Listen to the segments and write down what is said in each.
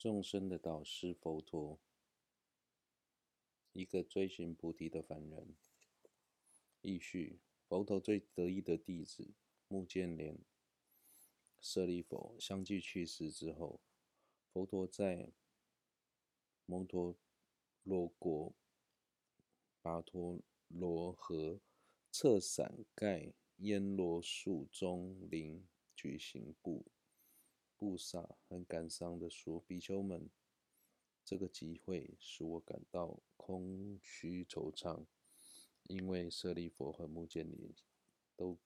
众生的导师佛陀，一个追寻菩提的凡人。亦序：佛陀最得意的弟子目犍连、舍利弗相继去世之后，佛陀在摩陀罗国跋陀罗河侧伞盖阎罗树中林举行布布萨，很感伤地说：“比丘们，这个集会使我感到空虚惆怅。”因为舍利弗和目犍连都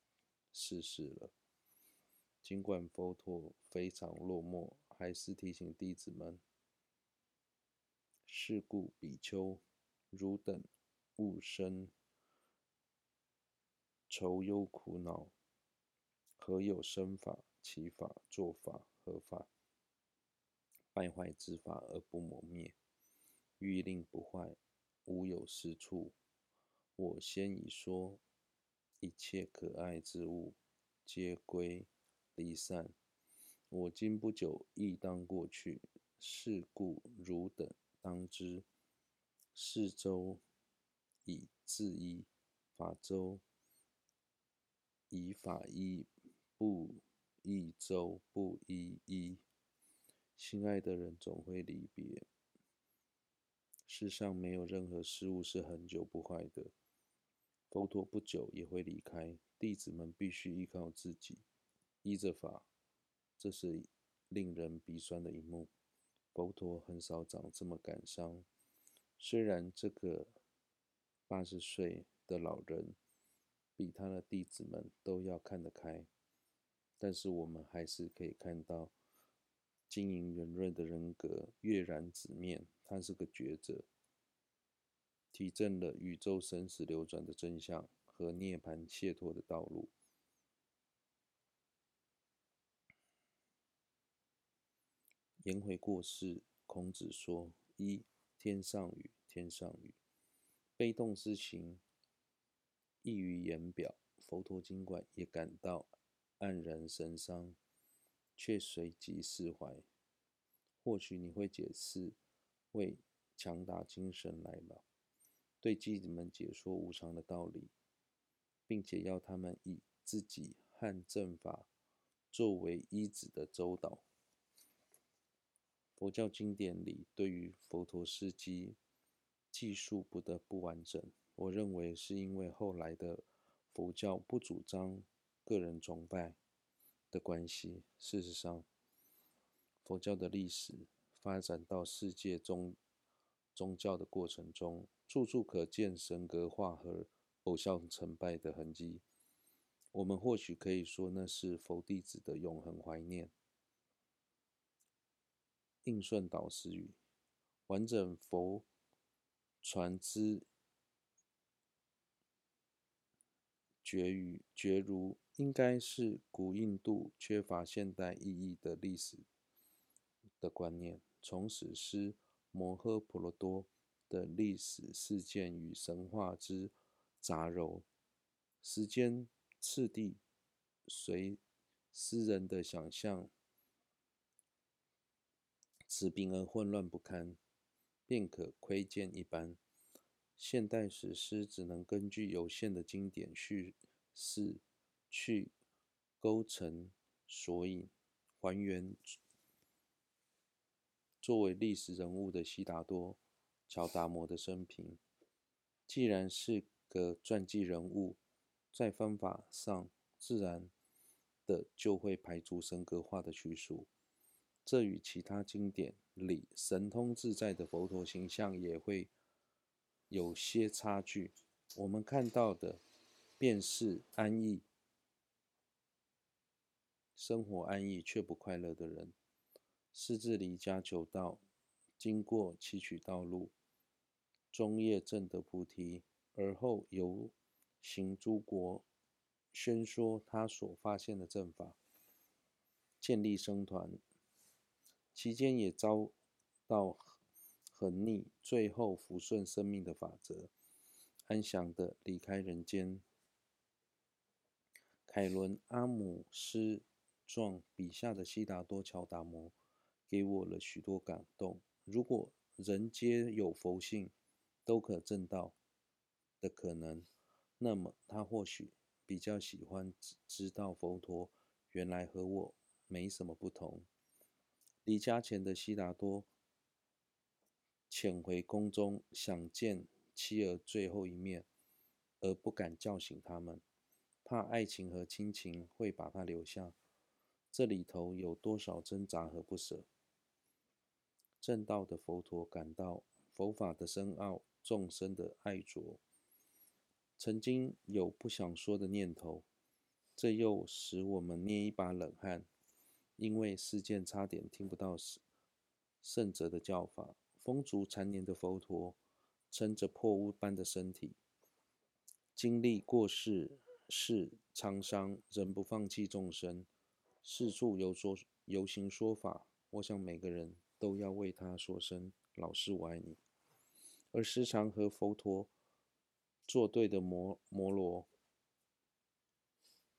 逝世了，尽管佛陀非常落寞，还是提醒弟子们：“是故比丘，汝等勿生愁忧苦恼。何有生法、起法、做法、合法、败坏之法而不磨灭？欲令不坏，无有是处。”我先已说，一切可爱之物，皆归离散。我今不久亦当过去，是故汝等当知：事周以自一，法周以法依，不一周不异依。心爱的人总会离别。世上没有任何事物是恒久不坏的。佛陀不久也会离开，弟子们必须依靠自己，依着法。这是令人鼻酸的一幕。佛陀很少长这么感伤。虽然这个八十岁的老人比他的弟子们都要看得开，但是我们还是可以看到晶莹圆润的人格，跃然纸面。他是个觉者。体证了宇宙生死流转的真相和涅槃解脱的道路。颜回过世，孔子说：“一天上雨，天上雨，悲痛之情溢于言表。”佛陀经管也感到黯然神伤，却随即释怀。或许你会解释为强打精神来了。对弟子们解说无常的道理，并且要他们以自己和正法作为依止的周导。佛教经典里对于佛陀事迹记述不得不完整，我认为是因为后来的佛教不主张个人崇拜的关系。事实上，佛教的历史发展到世界宗宗教的过程中。处处可见神格化和偶像崇拜的痕迹。我们或许可以说，那是佛弟子的永恒怀念。印顺导师语：完整佛传之觉与觉如，应该是古印度缺乏现代意义的历史的观念。从史诗《摩诃婆罗多》的历史事件与神话之杂糅，时间次第随诗人的想象持平而混乱不堪，便可窥见一斑。现代史诗只能根据有限的经典叙事去构成索引，还原作为历史人物的悉达多。乔达摩的生平，既然是个传记人物，在方法上自然的就会排除神格化的叙述，这与其他经典里神通自在的佛陀形象也会有些差距。我们看到的便是安逸、生活安逸却不快乐的人，私自离家求道，经过崎岖道路。终夜证得菩提，而后游行诸国，宣说他所发现的正法，建立僧团，期间也遭到横逆，最后抚顺生命的法则，安详地离开人间。凯伦·阿姆斯壮笔下的悉达多·乔达摩，给我了许多感动。如果人皆有佛性，都可证道的可能，那么他或许比较喜欢知道佛陀原来和我没什么不同。离家前的悉达多潜回宫中，想见妻儿最后一面，而不敢叫醒他们，怕爱情和亲情会把他留下。这里头有多少挣扎和不舍？正道的佛陀感到佛法的深奥，众生的爱着，曾经有不想说的念头，这又使我们捏一把冷汗，因为世件差点听不到圣者的教法。风烛残年的佛陀，撑着破屋般的身体，经历过世世沧桑，仍不放弃众生，四处游说游行说法。我想每个人都要为他说声“老师，我爱你”。而时常和佛陀作对的摩摩罗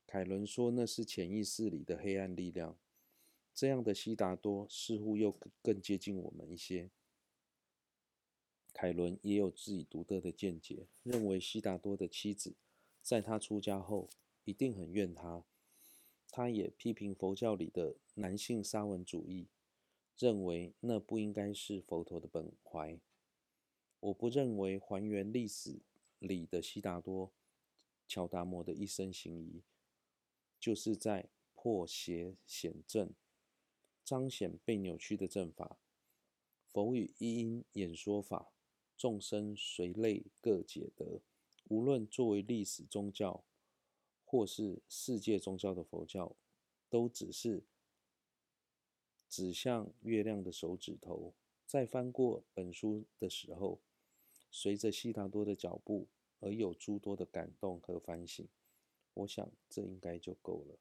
凯伦说：“那是潜意识里的黑暗力量。”这样的悉达多似乎又更接近我们一些。凯伦也有自己独特的见解，认为悉达多的妻子在他出家后一定很怨他。他也批评佛教里的男性沙文主义，认为那不应该是佛陀的本怀。我不认为还原历史里的悉达多、乔达摩的一生行仪，就是在破邪显正，彰显被扭曲的正法。佛语一因演说法，众生随类各解得。无论作为历史宗教，或是世界宗教的佛教，都只是指向月亮的手指头。在翻过本书的时候，随着悉达多的脚步而有诸多的感动和反省。我想这应该就够了。